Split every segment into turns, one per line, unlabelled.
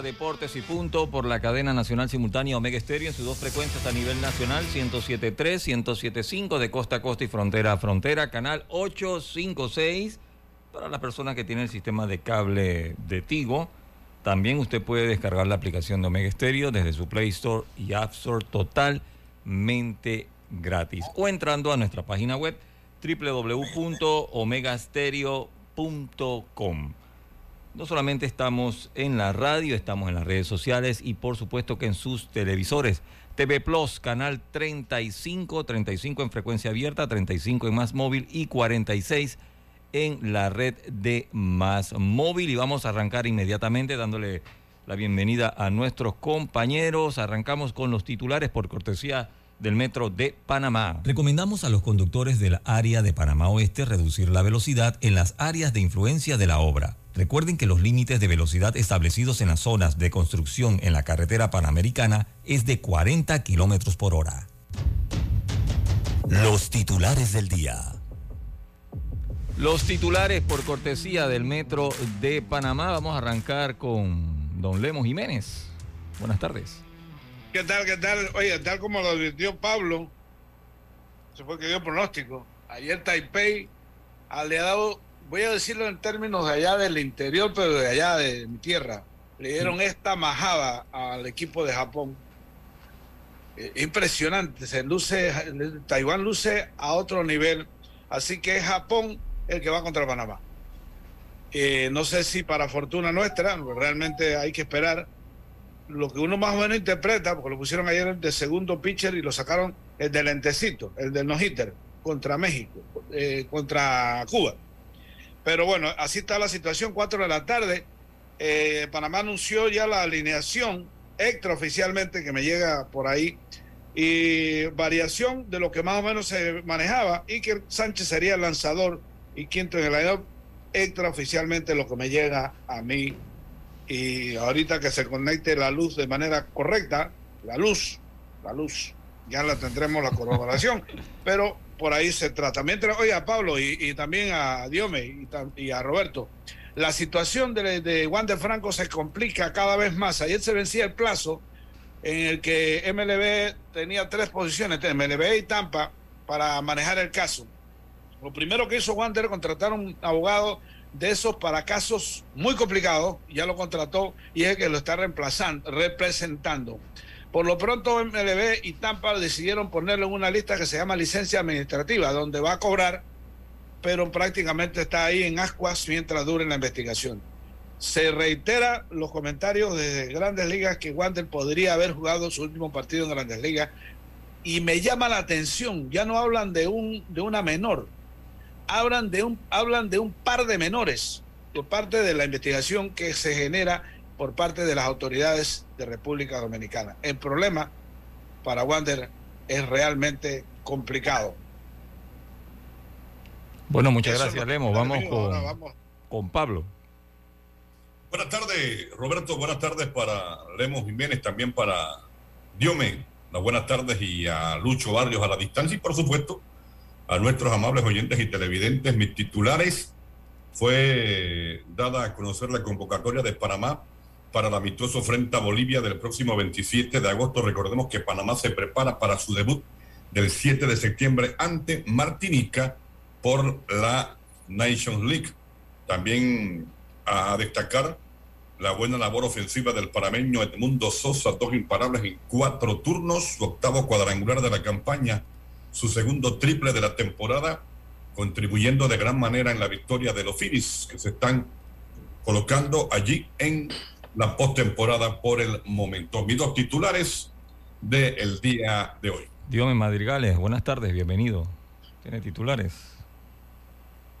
Deportes y Punto por la cadena nacional simultánea Omega Estéreo en sus dos frecuencias a nivel nacional, 107.3, 107.5 de costa a costa y frontera a frontera, canal 856 para las personas que tienen el sistema de cable de Tigo. También usted puede descargar la aplicación de Omega Estéreo desde su Play Store y App Store totalmente gratis o entrando a nuestra página web www.omegastereo.com. No solamente estamos en la radio, estamos en las redes sociales y por supuesto que en sus televisores. TV Plus, canal 35, 35 en frecuencia abierta, 35 en más móvil y 46 en la red de más móvil. Y vamos a arrancar inmediatamente dándole la bienvenida a nuestros compañeros. Arrancamos con los titulares por cortesía del Metro de Panamá.
Recomendamos a los conductores del área de Panamá Oeste reducir la velocidad en las áreas de influencia de la obra. Recuerden que los límites de velocidad establecidos en las zonas de construcción en la carretera panamericana es de 40 kilómetros por hora. Los titulares del día.
Los titulares por cortesía del Metro de Panamá. Vamos a arrancar con don Lemos Jiménez. Buenas tardes.
¿Qué tal? ¿Qué tal? Oye, tal como lo advirtió Pablo, se fue que dio pronóstico. Ayer Taipei le ha dado voy a decirlo en términos de allá del interior, pero de allá de mi tierra, le dieron esta majada al equipo de Japón. Eh, impresionante, se luce, Taiwán luce a otro nivel, así que es Japón el que va contra Panamá. Eh, no sé si para fortuna nuestra, realmente hay que esperar. Lo que uno más o menos interpreta, porque lo pusieron ayer de segundo pitcher y lo sacaron el del lentecito, el del no-hitter, contra México, eh, contra Cuba. Pero bueno, así está la situación, 4 de la tarde. Eh, Panamá anunció ya la alineación extraoficialmente que me llega por ahí y variación de lo que más o menos se manejaba y que Sánchez sería el lanzador y quinto en el año extraoficialmente lo que me llega a mí y ahorita que se conecte la luz de manera correcta, la luz, la luz, ya la tendremos la corroboración, pero por ahí se trata. Mientras, oye, a Pablo y, también a Diome y, a Roberto, la situación de, de Juan de Franco se complica cada vez más. Ayer se vencía el plazo en el que MLB tenía tres posiciones, MLB y Tampa, para manejar el caso. Lo primero que hizo Wander contratar un abogado de esos para casos muy complicados, ya lo contrató y es el que lo está reemplazando, representando. Por lo pronto MLB y Tampa decidieron ponerlo en una lista que se llama licencia administrativa, donde va a cobrar, pero prácticamente está ahí en ascuas mientras dure la investigación. Se reitera los comentarios de Grandes Ligas que Wander podría haber jugado su último partido en Grandes Ligas y me llama la atención, ya no hablan de un de una menor, hablan de un hablan de un par de menores por parte de la investigación que se genera por parte de las autoridades de República Dominicana. El problema para Wander es realmente complicado.
Bueno, muchas gracias, Lemo. Vamos con, Pablo.
Buenas tardes, Roberto. Buenas tardes para Lemos Jiménez, también para Diome. Las buenas tardes y a Lucho Barrios a la distancia y, por supuesto, a nuestros amables oyentes y televidentes. Mis titulares fue dada a conocer la convocatoria de Panamá para el amistoso frente a Bolivia del próximo 27 de agosto. Recordemos que Panamá se prepara para su debut del 7 de septiembre ante Martinica por la Nations League. También a destacar la buena labor ofensiva del parameño Edmundo Sosa, dos imparables en cuatro turnos, su octavo cuadrangular de la campaña, su segundo triple de la temporada, contribuyendo de gran manera en la victoria de los Phillies, que se están colocando allí en la postemporada por el momento. Mis dos titulares del día de hoy.
Dios Madrigales, buenas tardes, bienvenido. Tiene titulares.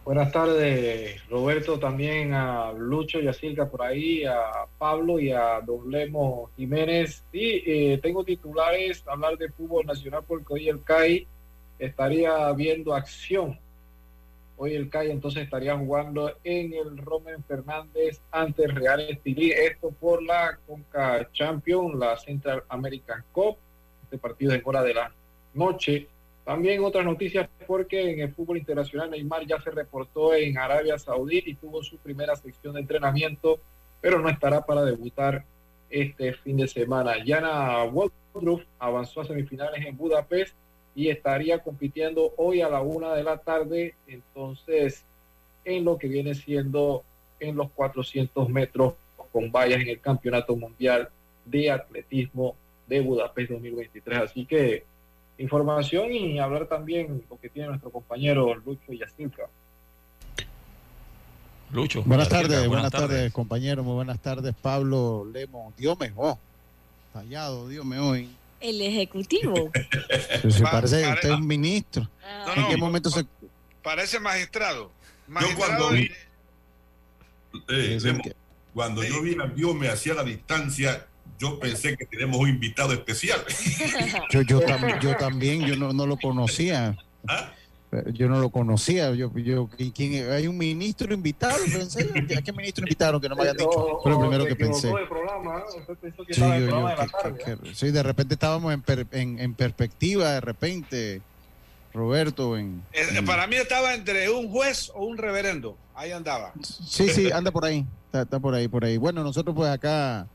Buenas tardes, Roberto, también a Lucho y a Silca por ahí, a Pablo y a Don Lemo Jiménez. Sí, eh, tengo titulares, hablar de fútbol nacional porque hoy el CAI estaría viendo acción. Hoy el CAI entonces estaría jugando en el Roman Fernández ante el Real Estilí. Esto por la Conca Champion, la Central American Cup. Este partido es hora de la noche. También otras noticias porque en el fútbol internacional Neymar ya se reportó en Arabia Saudí y tuvo su primera sección de entrenamiento, pero no estará para debutar este fin de semana. Yana Woodruff avanzó a semifinales en Budapest y estaría compitiendo hoy a la una de la tarde, entonces en lo que viene siendo en los 400 metros con vallas en el Campeonato Mundial de Atletismo de Budapest 2023. Así que información y hablar también lo que tiene nuestro compañero Lucho Yacilca.
Lucho.
Buenas tardes, buenas, tardes, compañero, muy buenas tardes, Pablo Lemo. Dios me oh, tallado, Dios me hoy.
El ejecutivo.
se parece que usted es un ministro. ¿En qué momento se.?
Parece magistrado.
Yo cuando vi. Eh, cuando yo vi a Dios me hacía la distancia, yo pensé que tenemos un invitado especial.
yo, yo, yo también, yo no, no lo conocía. ¿Ah? Yo no lo conocía. Yo, yo, ¿quién, hay un ministro invitado. Pensé, ¿A qué ministro invitaron que no me hayan dicho? Fue lo primero que pensé. Sí, yo, sí, de repente estábamos en, per, en, en, perspectiva, de repente, Roberto. En,
en, Para mí estaba entre un juez o un reverendo. Ahí andaba.
Sí, sí, anda por ahí. Está, está por ahí, por ahí. Bueno, nosotros pues acá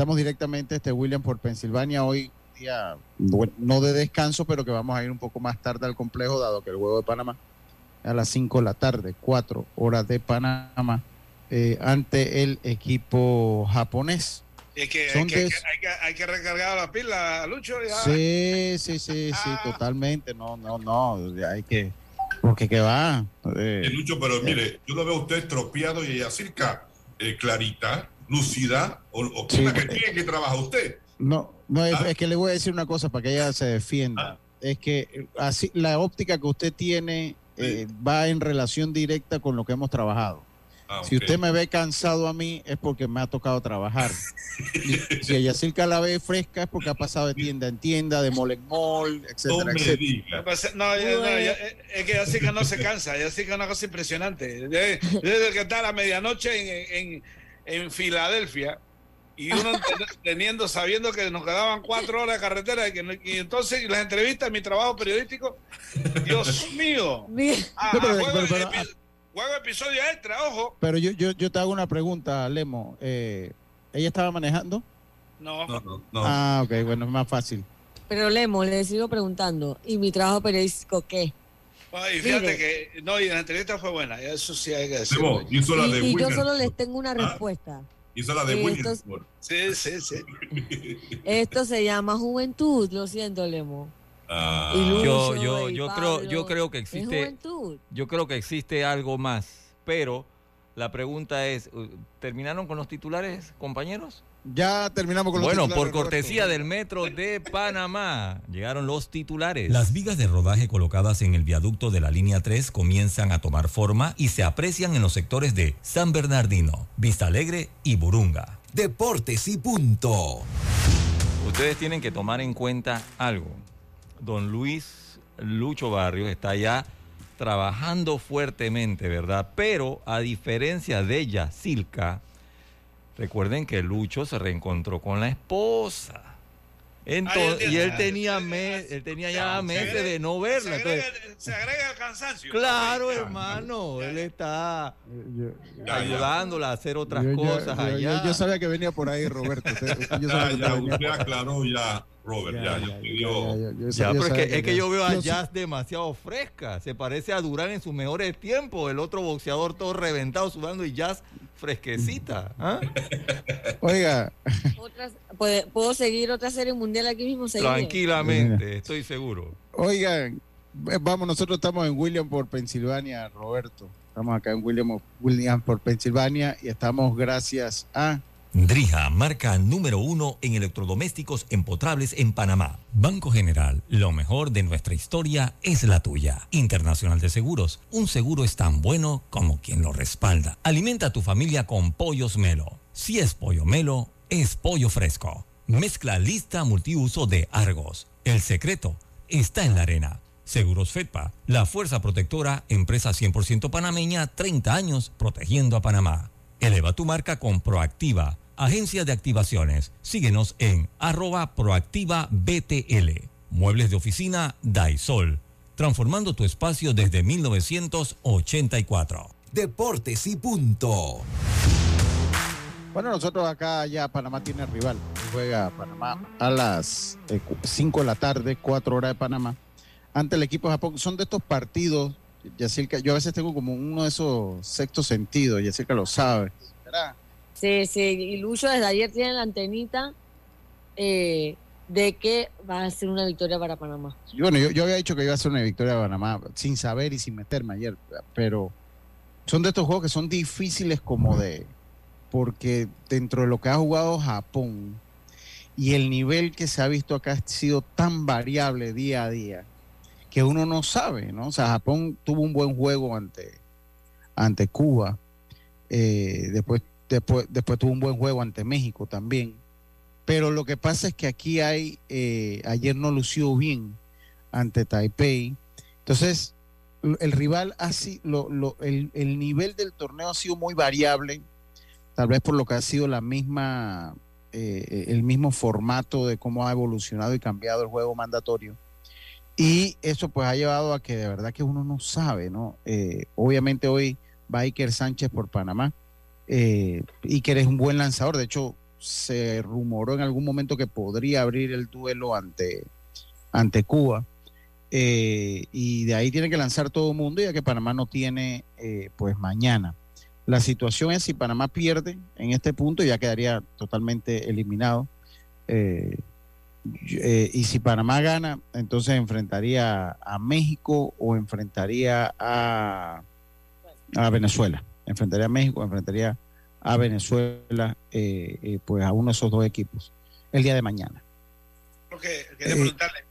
Estamos directamente, este William, por Pensilvania. Hoy día, no de descanso, pero que vamos a ir un poco más tarde al complejo, dado que el juego de Panamá a las 5 de la tarde, 4 horas de Panamá, eh, ante el equipo japonés.
Es que, hay, que, hay, que, recargar la pila, Lucho.
Sí, sí, sí, sí, ah. totalmente. No, no, no. Hay que. Porque que va.
Eh, Lucho, pero eh. mire, yo lo veo a usted estropeado y acerca eh, clarita lúcida o, o que tiene que trabaja usted.
No, no es, ah. que le voy a decir una cosa para que ella se defienda. Ah. Es que así la óptica que usted tiene eh, va en relación directa con lo que hemos trabajado. Ah, si usted me ve cansado a mí es porque me ha tocado trabajar. si ella Yacirca la ve fresca es porque ha pasado de tienda en tienda, de mall en mall, etcétera, etcétera.
No, es que Yacirca no se cansa, Yacirca es una cosa impresionante. Desde, que está a la medianoche en en Filadelfia y uno teniendo, sabiendo que nos quedaban cuatro horas de carretera y, que, y entonces las entrevistas, mi trabajo periodístico, Dios mío. Ah, juego, episodio extra, ojo.
Pero yo, yo, yo te hago una pregunta, Lemo. Eh, ¿Ella estaba manejando?
No.
No, no,
Ah, ok, bueno, es más fácil.
Pero Lemo, le sigo preguntando, ¿y mi trabajo periodístico qué?
y fíjate que, no, y la entrevista fue buena, eso sí hay que
decirlo. y, yo solo les tengo una ah, respuesta.
Hizo la de Esto,
Sí, sí, sí.
Esto se llama juventud, lo siento, Lemo.
Ah. yo yo, yo creo yo creo que existe yo creo que existe algo más, pero la pregunta es, ¿terminaron con los titulares, compañeros?
Ya terminamos con
los Bueno, por cortesía del Metro de Panamá, llegaron los titulares.
Las vigas de rodaje colocadas en el viaducto de la línea 3 comienzan a tomar forma y se aprecian en los sectores de San Bernardino, Vista Alegre y Burunga.
Deportes y punto.
Ustedes tienen que tomar en cuenta algo. Don Luis Lucho Barrios está ya trabajando fuertemente, ¿verdad? Pero a diferencia de ella, Silca, Recuerden que Lucho se reencontró con la esposa. Entonces, y él tenía, él tenía ya meses de no verla.
Se agrega, el cansancio.
Claro, hermano. Él está ayudándola a hacer otras cosas allá.
Yo, sabía que venía por ahí, Roberto.
Usted, aclaró ya, Robert. Ya,
ya, pero es que, es que yo veo a Jazz demasiado fresca. Se parece a Durán en sus mejores tiempos. El otro boxeador todo reventado, sudando y Jazz Fresquecita. ¿ah?
Oiga.
¿puedo, seguir otra serie mundial aquí mismo?
Tranquilamente, estoy seguro.
Oigan, vamos, nosotros estamos en William por Pensilvania, Roberto. Estamos acá en William, William por Pensilvania y estamos gracias a
Drija, marca número uno en electrodomésticos empotrables en Panamá. Banco General, lo mejor de nuestra historia es la tuya. Internacional de Seguros, un seguro es tan bueno como quien lo respalda. Alimenta a tu familia con pollos Melo. Si es pollo Melo, es pollo fresco. Mezcla lista multiuso de Argos. El secreto está en la arena. Seguros FEDPA, la fuerza protectora, empresa 100% panameña, 30 años protegiendo a Panamá. Eleva tu marca con Proactiva, agencia de activaciones. Síguenos en arroba proactiva BTL. Muebles de oficina Daisol, transformando tu espacio desde 1984.
Deportes y punto.
Bueno, nosotros acá ya Panamá tiene rival. Juega Panamá a las 5 eh, de la tarde, 4 horas de Panamá, ante el equipo de Japón. Son de estos partidos yo a veces tengo como uno de esos sextos sentidos, que lo sabe.
Sí, y Lucho desde ayer tiene la antenita eh, de que va a ser una victoria para Panamá.
bueno, yo, había dicho que iba a ser una victoria para Panamá, sin saber y sin meterme ayer, pero son de estos juegos que son difíciles como de, porque dentro de lo que ha jugado Japón y el nivel que se ha visto acá ha sido tan variable día a día, que uno no sabe, ¿no? O sea, Japón tuvo un buen juego ante, ante Cuba, eh, después, después, después tuvo un buen juego ante México también, pero lo que pasa es que aquí hay, eh, ayer no lució bien ante Taipei, entonces el rival así, lo, lo, el, el nivel del torneo ha sido muy variable, tal vez por lo que ha sido la misma, eh, el mismo formato de cómo ha evolucionado y cambiado el juego mandatorio y eso pues ha llevado a que de verdad que uno no sabe, ¿no? Eh, obviamente hoy va Iker Sánchez por Panamá. Eh, Iker es un buen lanzador, de hecho se rumoró en algún momento que podría abrir el duelo ante, ante Cuba. Eh, y de ahí tiene que lanzar todo el mundo, ya que Panamá no tiene eh, pues mañana. La situación es si Panamá pierde en este punto, ya quedaría totalmente eliminado. Eh, y si Panamá gana, entonces enfrentaría a México o enfrentaría a, a Venezuela. Enfrentaría a México, enfrentaría a Venezuela, eh, eh, pues a uno de esos dos equipos el día de mañana.
Porque quería preguntarle,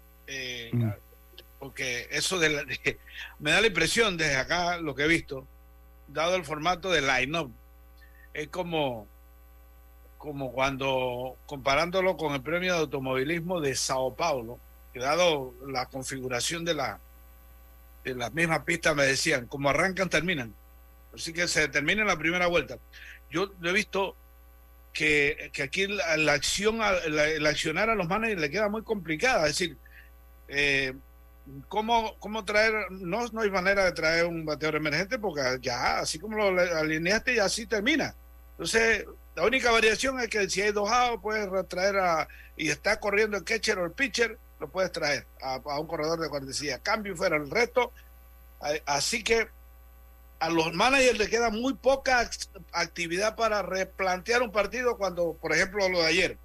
mm. porque eso de, me da la impresión desde acá lo que he visto, dado el formato de line-up, es como como cuando comparándolo con el premio de automovilismo de Sao Paulo, que dado la configuración de la de las mismas pistas me decían, como arrancan, terminan. Así que se termina en la primera vuelta. Yo he visto que, aquí la, acción, el accionar a los managers le queda muy complicada. Es decir, eh, ¿cómo, ¿cómo, traer? No, no hay manera de traer un bateador emergente porque ya, así como lo alineaste, ya así termina. Entonces, la única variación es que si hay dos outs, puedes traer a, y está corriendo el catcher o el pitcher, lo puedes traer a, un corredor de cortesía. Cambio fuera el resto. Así que a los managers les queda muy poca actividad para replantear un partido cuando, por ejemplo, lo de ayer,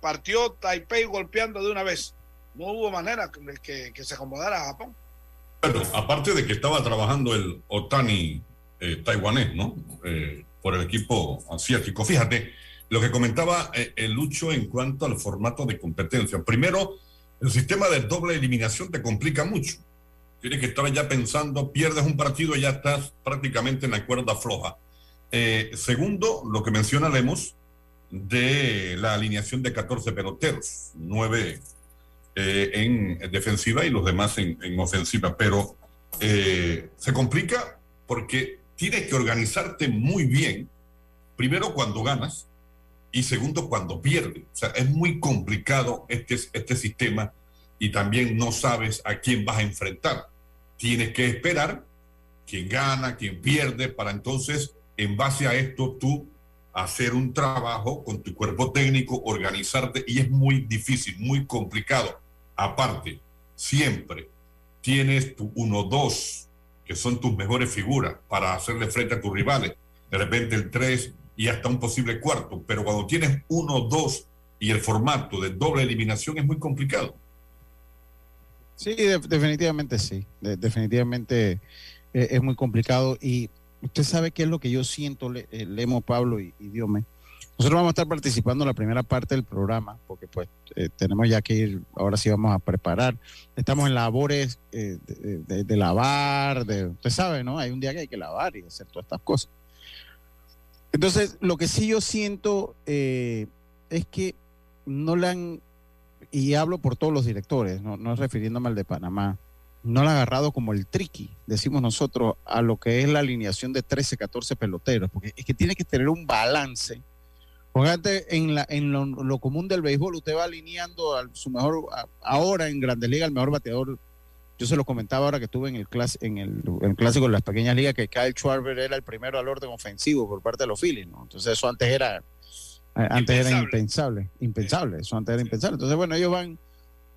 partió Taipei golpeando de una vez. No hubo manera que, que se acomodara a Japón.
Bueno, aparte de que estaba trabajando el Otani eh, taiwanés, ¿no? Eh, por el equipo asiático. Fíjate, lo que comentaba eh, el Lucho en cuanto al formato de competencia. Primero, el sistema de doble eliminación te complica mucho. Tienes que estar ya pensando, pierdes un partido y ya estás prácticamente en la cuerda floja. Eh, segundo, lo que menciona Lemos de la alineación de 14 peloteros, 9 eh, en defensiva y los demás en, en ofensiva. Pero se complica porque tienes que organizarte muy bien, primero cuando ganas y segundo cuando pierdes. O sea, es muy complicado este, este sistema y también no sabes a quién vas a enfrentar. Tienes que esperar quién gana, quién pierde, para entonces, en base a esto, tú hacer un trabajo con tu cuerpo técnico, organizarte, y es muy difícil, muy complicado. Aparte, siempre tienes tu 1-2, que son tus mejores figuras para hacerle frente a tus rivales. de repente el 3 y hasta un posible cuarto, pero cuando tienes uno, dos y el formato de doble eliminación es muy complicado.
Sí, definitivamente sí, definitivamente eh, es muy complicado y usted sabe qué es lo que yo siento, le, eh, Pablo y, y Diome. Nosotros vamos a estar participando en la primera parte del programa, porque pues eh, tenemos ya que ir, ahora sí vamos a preparar. Estamos en labores de, lavar, de, usted sabe, ¿no? Hay un día que hay que lavar y hacer todas estas cosas. Entonces, lo que sí yo siento es que no le han, y hablo por todos los directores, no, no refiriéndome al de Panamá, no han agarrado como el tricky, decimos nosotros, a lo que es la alineación de 13, 14 peloteros, porque es que tiene que tener un balance. Porque en, la, en lo, común del béisbol, usted va alineando a su mejor, ahora en Grandes Ligas, el mejor bateador. Yo se lo comentaba ahora que estuve en el, en el, clásico de las pequeñas ligas, que Kyle Schwarber era el primero al orden ofensivo por parte de los Phillies, ¿no? Entonces, eso antes era antes era impensable, impensable, eso antes era impensable. Entonces, bueno, ellos van.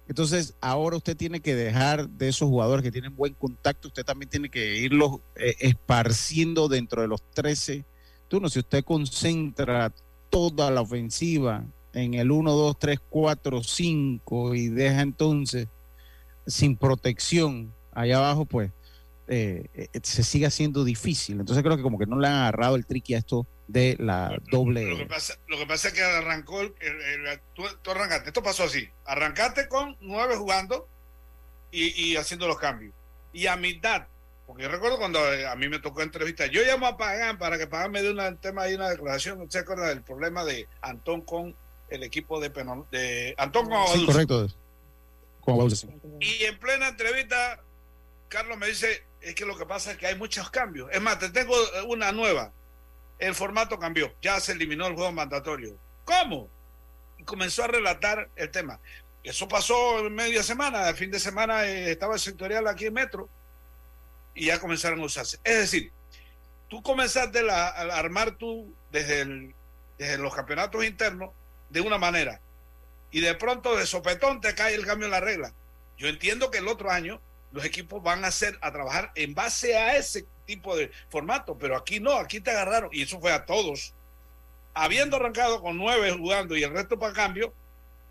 Entonces, ahora usted tiene que dejar de esos jugadores que tienen buen contacto, usted también tiene que irlos eh, esparciendo dentro de los 13 turnos. Si usted concentra toda la ofensiva en el 1, 2, 3, 4, 5 y deja entonces sin protección allá abajo, pues eh, eh, se sigue haciendo difícil. Entonces creo que como que no le han agarrado el triqui a esto de la doble.
Lo que, pasa, lo que pasa es que arrancó, el, tú, arrancaste, esto pasó así, arrancaste con nueve jugando y, haciendo los cambios. Y a mitad, porque yo recuerdo cuando eh, a mí me tocó entrevista, yo llamo a Pagán para que Pagán me dé un tema y una declaración, ¿usted se acuerda del problema de Antón con el equipo de, de Antón con
sí, correcto.
Y en plena entrevista, Carlos me dice, es que lo que pasa es que hay muchos cambios. Es más, te tengo una nueva el formato cambió, ya se eliminó el juego mandatorio. ¿Cómo? Y comenzó a relatar el tema. Eso pasó en media semana, el fin de semana eh, estaba el sectorial aquí en Metro y ya comenzaron a usarse. Es decir, tú comenzaste a, armar tú desde, desde los campeonatos internos de una manera y de pronto de sopetón te cae el cambio en la regla. Yo entiendo que el otro año los equipos van a hacer a trabajar en base a ese tipo de formato, pero aquí no, aquí te agarraron, y eso fue a todos. Habiendo arrancado con nueve jugando y el resto para cambio,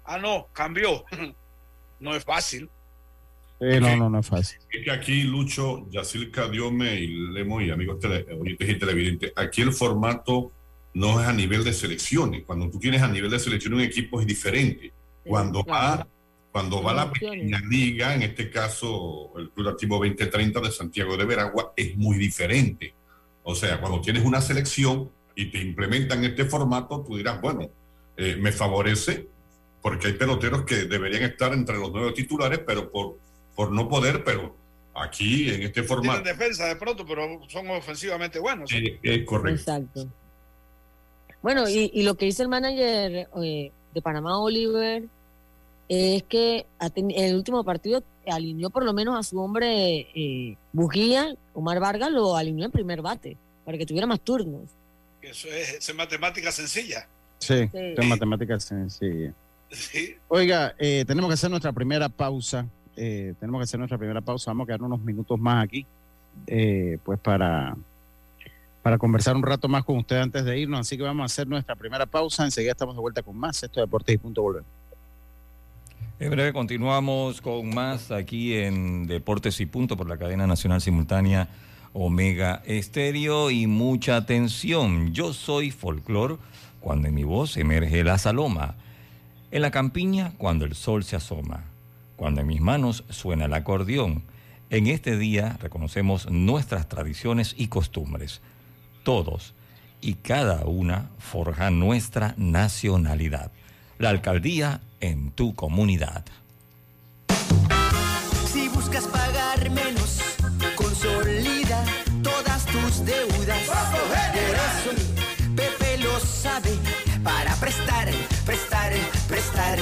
ah, no, cambió. no es fácil.
no, no, no es fácil.
Es que aquí Lucho, Yacirca, Diome y Lemo y amigos tele, oyentes y televidentes, aquí el formato no es a nivel de selecciones. Cuando tú tienes a nivel de selección un equipo es diferente. Cuando va cuando va la pequeña liga, en este caso el Club Activo 2030 de Santiago de Veragua, es muy diferente. O sea, cuando tienes una selección y te implementan este formato, tú dirás, bueno, eh, me favorece porque hay peloteros que deberían estar entre los nueve titulares, pero por, por no poder, pero aquí en este formato.
Tienen defensa de pronto, pero son ofensivamente buenos.
es correcto.
Exacto. Bueno, y, lo que dice el manager eh, de Panamá, Oliver, es que en el último partido alineó por lo menos a su hombre eh, Bujía, Omar Vargas lo alineó en primer bate, para que tuviera más turnos.
Eso es, matemática sencilla.
Sí, es matemática sencilla. Oiga, eh, tenemos que hacer nuestra primera pausa. Eh, tenemos que hacer nuestra primera pausa. Vamos a quedar unos minutos más aquí, eh, pues para, para conversar un rato más con usted antes de irnos. Así que vamos a hacer nuestra primera pausa. Enseguida estamos de vuelta con más. Esto de Deportes y Punto Volver.
En breve continuamos con más aquí en Deportes y Punto por la cadena nacional simultánea Omega Estéreo y mucha atención. Yo soy folclor cuando en mi voz emerge la saloma, en la campiña cuando el sol se asoma, cuando en mis manos suena el acordeón. En este día reconocemos nuestras tradiciones y costumbres. Todos y cada una forjan nuestra nacionalidad. La alcaldía en tu comunidad.
Si buscas pagar menos, consolida todas tus deudas. Pepe lo sabe para prestar, prestar, prestar.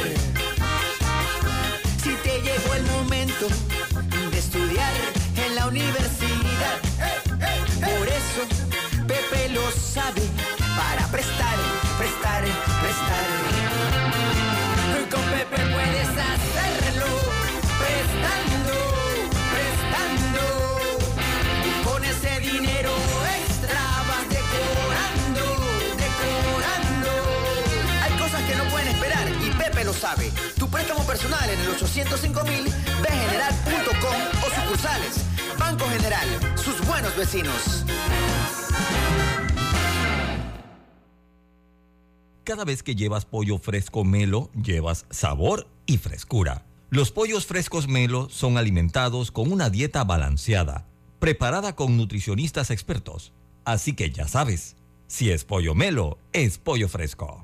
Tu préstamo personal en el 805 mil, bgeneral.com o sucursales. Banco General, sus buenos vecinos.
Cada vez que llevas pollo fresco Melo, llevas sabor y frescura. Los pollos frescos Melo son alimentados con una dieta balanceada, preparada con nutricionistas expertos. Así que ya sabes, si es pollo Melo, es pollo fresco.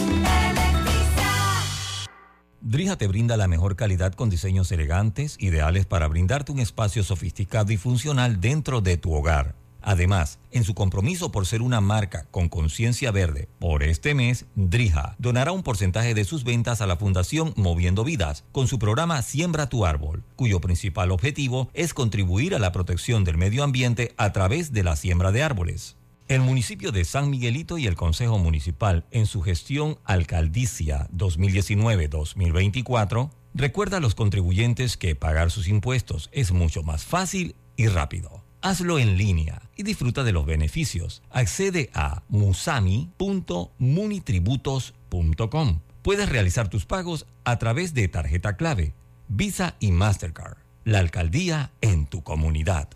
Drija te brinda la mejor calidad con diseños elegantes, ideales para brindarte un espacio sofisticado y funcional dentro de tu hogar. Además, en su compromiso por ser una marca con conciencia verde, por este mes, Drija donará un porcentaje de sus ventas a la Fundación Moviendo Vidas con su programa Siembra tu Árbol, cuyo principal objetivo es contribuir a la protección del medio ambiente a través de la siembra de árboles. El municipio de San Miguelito y el Consejo Municipal, en su gestión alcaldicia 2019-2024, recuerda a los contribuyentes que pagar sus impuestos es mucho más fácil y rápido. Hazlo en línea y disfruta de los beneficios. Accede a musami.munitributos.com. Puedes realizar tus pagos a través de tarjeta clave, Visa y Mastercard. La alcaldía en tu comunidad.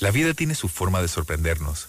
La vida tiene su forma de sorprendernos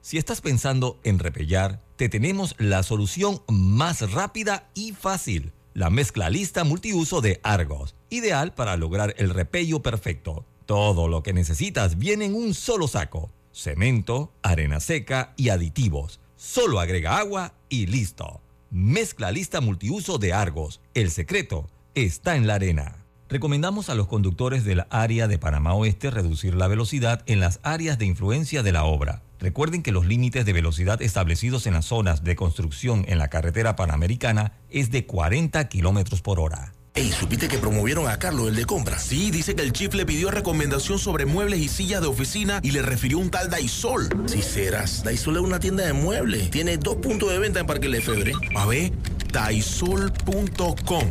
Si estás pensando en repellar, te tenemos la solución más rápida y fácil. La mezcla lista multiuso de Argos, ideal para lograr el repello perfecto. Todo lo que necesitas viene en un solo saco. Cemento, arena seca y aditivos. Solo agrega agua y listo. Mezcla lista multiuso de Argos. El secreto está en la arena. Recomendamos a los conductores del área de Panamá Oeste reducir la velocidad en las áreas de influencia de la obra. Recuerden que los límites de velocidad establecidos en las zonas de construcción en la carretera panamericana es de 40 kilómetros por hora.
Ey, ¿supiste que promovieron a Carlos, el de compra? Sí, dice que el chief le pidió recomendación sobre muebles y sillas de oficina y le refirió un tal Daisol. Si serás, Daisol es una tienda de muebles. Tiene dos puntos de venta en Parque Lefebvre. A ver, daisol.com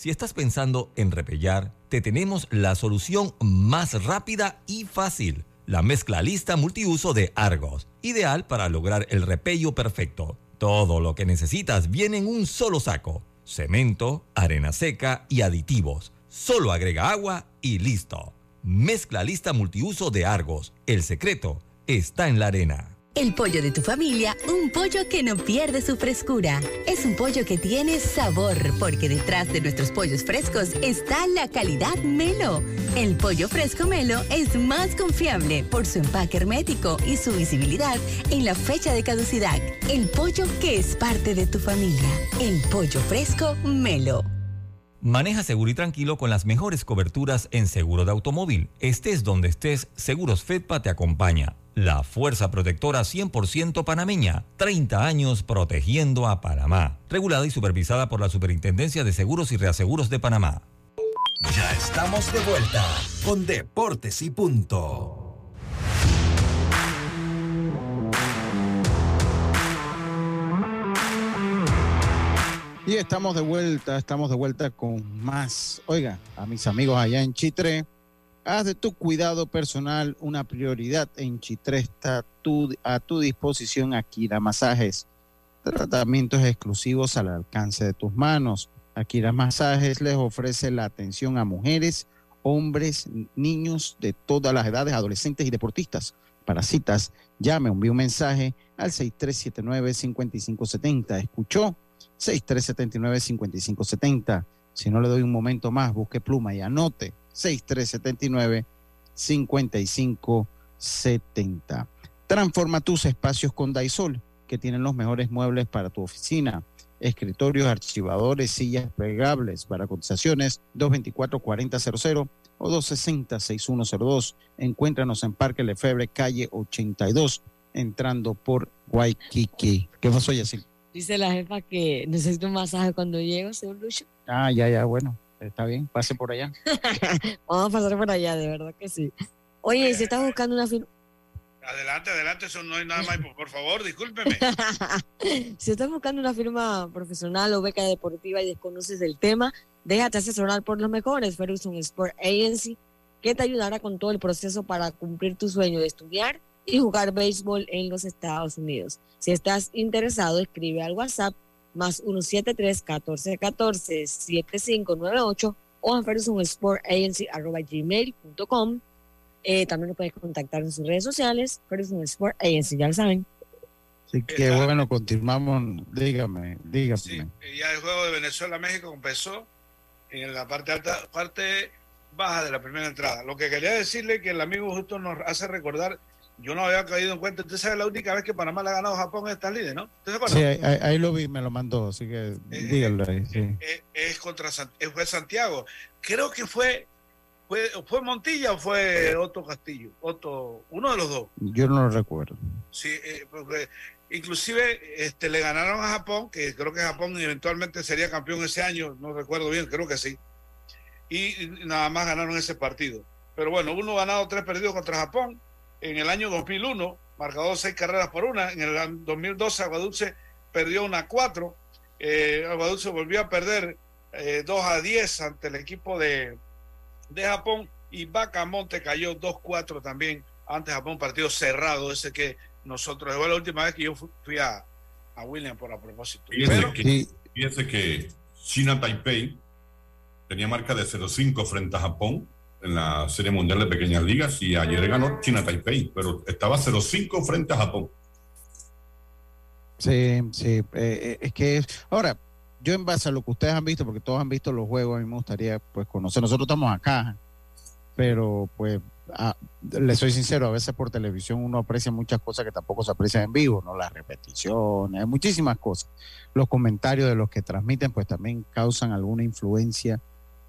Si estás pensando en repellar, te tenemos la solución más rápida y fácil. La mezcla lista multiuso de Argos, ideal para lograr el repello perfecto. Todo lo que necesitas viene en un solo saco. Cemento, arena seca y aditivos. Solo agrega agua y listo. Mezcla lista multiuso de Argos. El secreto está en la arena.
El pollo de tu familia, un pollo que no pierde su frescura. Es un pollo que tiene sabor, porque detrás de nuestros pollos frescos está la calidad Melo. El pollo fresco Melo es más confiable por su empaque hermético y su visibilidad en la fecha de caducidad. El pollo que es parte de tu familia. El pollo fresco Melo.
Maneja seguro y tranquilo con las mejores coberturas en seguro de automóvil. Estés donde estés, Seguros Fedpa te acompaña. La fuerza protectora 100% panameña. 30 años protegiendo a Panamá. Regulada y supervisada por la Superintendencia de Seguros y Reaseguros de Panamá.
Ya estamos de vuelta con Deportes y Punto.
Y estamos de vuelta, estamos de vuelta con más. Oiga, a mis amigos allá en Chitre, haz de tu cuidado personal una prioridad. En Chitre está a tu disposición Akira Masajes. Tratamientos exclusivos al alcance de tus manos. Akira Masajes les ofrece la atención a mujeres, hombres, niños de todas las edades, adolescentes y deportistas. Para citas, llame o envíe un mensaje al 6379-5570. ¿Escuchó? 6379-5570. Si no le doy un momento más, busque pluma y anote 6379-5570. Transforma tus espacios con Daisol, que tienen los mejores muebles para tu oficina, escritorios, archivadores, sillas plegables para cotizaciones 224-4000 o 260-6102. Encuéntranos en Parque Lefebre, calle 82, entrando por Waikiki. ¿Qué pasó, Yacil?
Dice la jefa que necesito un masaje cuando llego, señor Lucho.
Ah, ya, ya, bueno, está bien, pase por allá.
Vamos a pasar por allá, de verdad que sí. Oye, si estás buscando una firma...
Adelante, adelante, eso no hay nada más, por favor, discúlpeme.
si estás buscando una firma profesional o beca deportiva y desconoces el tema, déjate asesorar por los mejores, Ferguson Sport Agency, que te ayudará con todo el proceso para cumplir tu sueño de estudiar y jugar béisbol en los Estados Unidos. Si estás interesado, escribe al WhatsApp más 173-1414-7598 o en gmail.com Eh, también lo puedes contactar en sus redes sociales, Ferguson Sport Agency, ya lo saben.
Sí, que bueno, continuamos. Dígame, dígame. Sí,
ya el juego de Venezuela-México empezó en la parte alta, parte baja de la primera entrada. Lo que quería decirle que el amigo justo nos hace recordar yo no había caído en cuenta. Usted sabe la única vez que Panamá le ha ganado a Japón en esta líder, ¿no?
Sí, ahí, lo vi, me lo mandó, así que eh, díganlo ahí.
Eh, eh, es contra fue Santiago. Creo que fue, fue, fue Montilla o fue Otto Castillo. Otto, uno de los dos.
Yo no lo recuerdo.
Sí, porque inclusive este, le ganaron a Japón, que creo que Japón eventualmente sería campeón ese año, no recuerdo bien, creo que sí. Y nada más ganaron ese partido. Pero bueno, uno ganado, tres perdidos contra Japón en el año 2001, marcador seis carreras por una. En el 2012, Aguadulce perdió una cuatro. Eh, Aguadulce volvió a perder eh, 2 a 10 ante el equipo de, de Japón. Y Bacamonte cayó 2-4 también ante Japón, partido cerrado, ese que nosotros, fue la última vez que yo fui a, a William por a propósito.
Fíjese, que, China Taipei tenía marca de 0-5 frente a Japón en la Serie Mundial de Pequeñas Ligas y ayer ganó China Taipei, pero estaba 0-5 frente a Japón.
Sí, sí, eh, es que ahora, yo en base a lo que ustedes han visto, porque todos han visto los juegos, a mí me gustaría pues conocer, nosotros estamos acá, pero pues le soy sincero, a veces por televisión uno aprecia muchas cosas que tampoco se aprecian en vivo, ¿no? Las repeticiones, muchísimas cosas. Los comentarios de los que transmiten pues también causan alguna influencia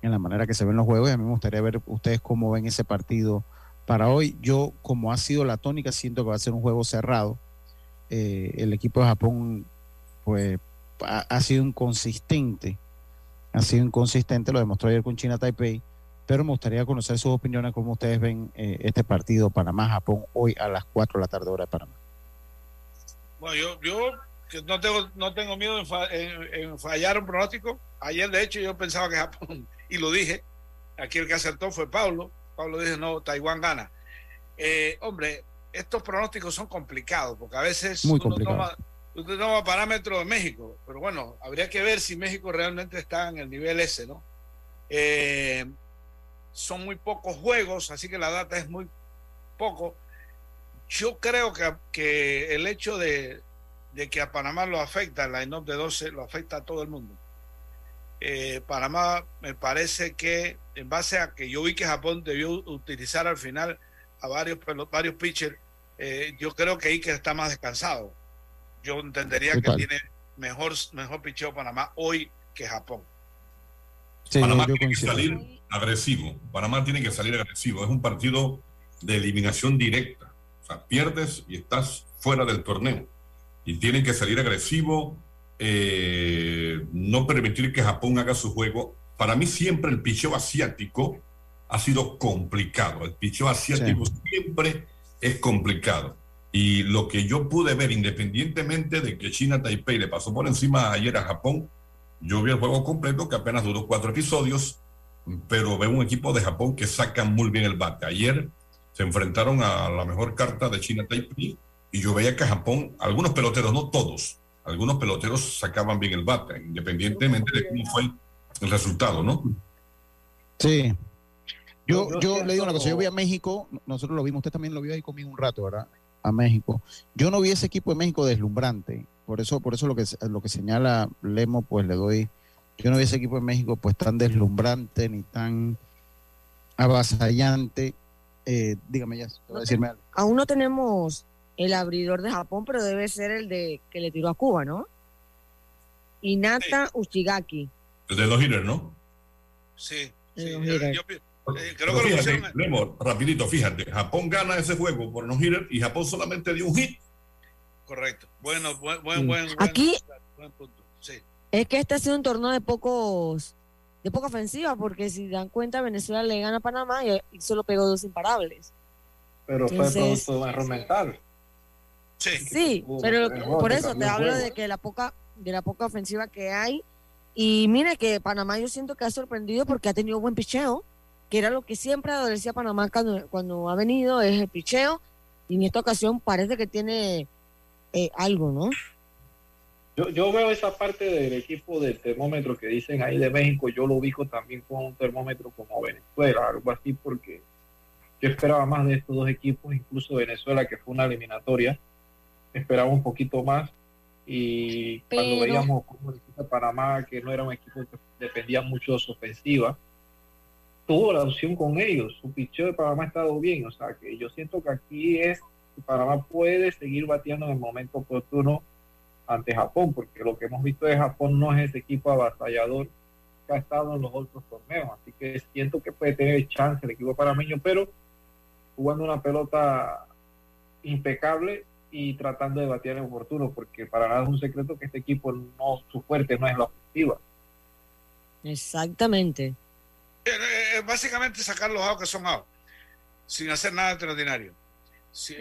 en la manera que se ven los juegos y a mí me gustaría ver ustedes cómo ven ese partido para hoy. Yo, como ha sido la tónica, siento que va a ser un juego cerrado. Eh, el equipo de Japón, pues, ha, sido inconsistente. Ha sido inconsistente, lo demostró ayer con China Taipei. Pero me gustaría conocer sus opiniones, cómo ustedes ven eh, este partido Panamá-Japón hoy a las 4 de la tarde, hora de Panamá.
Bueno, yo, yo no tengo, no tengo miedo en, fallar un pronóstico. Ayer, de hecho, yo pensaba que Japón, y lo dije, aquí el que acertó fue Pablo. Pablo dice, no, Taiwán gana. Eh, hombre, estos pronósticos son complicados, porque a veces
Muy uno toma,
usted toma parámetros de México, pero bueno, habría que ver si México realmente está en el nivel ese, ¿no? Eh, son muy pocos juegos, así que la data es muy poco yo creo que, que el hecho de, de que a Panamá lo afecta, la line de 12 lo afecta a todo el mundo. Eh, Panamá me parece que en base a que yo vi que Japón debió utilizar al final a varios, varios pitchers, eh, yo creo que Iker está más descansado. Yo entendería que tiene mejor, mejor picheo Panamá hoy que Japón.
Panamá tiene que salir agresivo. Panamá tiene que salir agresivo. Es un partido de eliminación directa. O sea, pierdes y estás fuera del torneo. Y tienen que salir agresivo, eh, no permitir que Japón haga su juego. Para mí siempre el picheo asiático ha sido complicado. El picheo asiático siempre es complicado. Y lo que yo pude ver, independientemente de que China Taipei le pasó por encima ayer a Japón, yo vi el juego completo que apenas duró cuatro episodios, pero veo un equipo de Japón que saca muy bien el bate. Ayer se enfrentaron a la mejor carta de China Taipei y yo veía que Japón, algunos peloteros, no todos, algunos peloteros sacaban bien el bate, independientemente de cómo fue el resultado, ¿no?
Sí. Yo, yo, le digo una cosa, yo vi a México, nosotros lo vimos, usted también lo vio ahí conmigo un rato, ¿verdad? A México. Yo no vi ese equipo de México deslumbrante, por eso, por eso lo que lo que señala Lemo, pues le doy, yo no vi ese equipo de México pues tan deslumbrante ni tan avasallante. Eh, dígame ya, decirme algo.
Aún no tenemos el abridor de Japón, pero debe ser el de que le tiró a Cuba, ¿no? Inata Uchigaki.
El de los hitters, ¿no?
Sí.
sí yo, creo que fíjate, Lemo, rapidito, fíjate, Japón gana ese juego por no hitter y Japón solamente dio un hit.
Correcto. Bueno, buen, buen, buen,
Aquí punto. Sí. es que este ha sido un torneo de pocos de poca ofensiva, porque si dan cuenta, Venezuela le gana a Panamá y, solo pegó dos imparables.
Pero fue producto de error mental.
Sí, pero por eso te hablo de que la poca, de la poca ofensiva que hay. Y mire que Panamá yo siento que ha sorprendido porque ha tenido buen picheo, que era lo que siempre adolecía Panamá cuando, cuando ha venido, es el picheo. Y en esta ocasión parece que tiene eh, algo, ¿no?
Yo, yo veo esa parte del equipo del termómetro que dicen ahí de México, yo lo ubico también con un termómetro como Venezuela, algo así, porque yo esperaba más de estos dos equipos, incluso Venezuela, que fue una eliminatoria, esperaba un poquito más. Y cuando veíamos como el equipo de Panamá, que no era un equipo que dependía mucho de su ofensiva, tuvo la opción con ellos. Su picheo de Panamá ha estado bien. O sea, que yo siento que aquí es que Panamá puede seguir bateando en el momento oportuno ante Japón, porque lo que hemos visto de Japón no es ese equipo avasallador que ha estado en los otros torneos. Así que siento que puede tener chance el equipo panameño, pero jugando una pelota impecable y tratando de batear en oportuno, porque para nada es un secreto que este equipo no, su fuerte no es la ofensiva.
Exactamente.
Eh, eh, eh, básicamente sacar los outs que son outs, sin hacer nada extraordinario.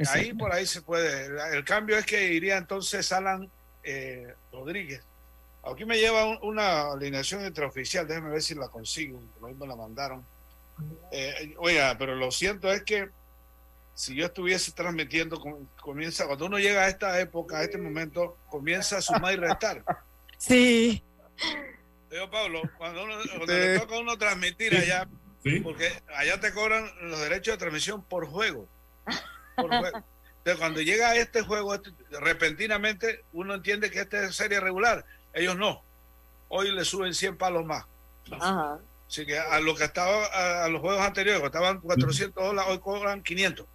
ahí por ahí se puede. El cambio es que iría entonces Alan Rodríguez. Aquí me lleva una alineación extraoficial, déjeme ver si la consigo, me la mandaron. oiga, pero lo siento es que si yo estuviese transmitiendo, comienza, cuando uno llega a esta época, a este momento, comienza a sumar y restar.
Sí.
Digo, Pablo, cuando, uno, le toca a uno transmitir allá, porque allá te cobran los derechos de transmisión por juego. Entonces, cuando llega a este juego, este, repentinamente uno entiende que esta es serie regular. Ellos no. Hoy le suben 100 palos más. Así que a lo que estaba a, los juegos anteriores, costaban 400 dólares, hoy cobran 500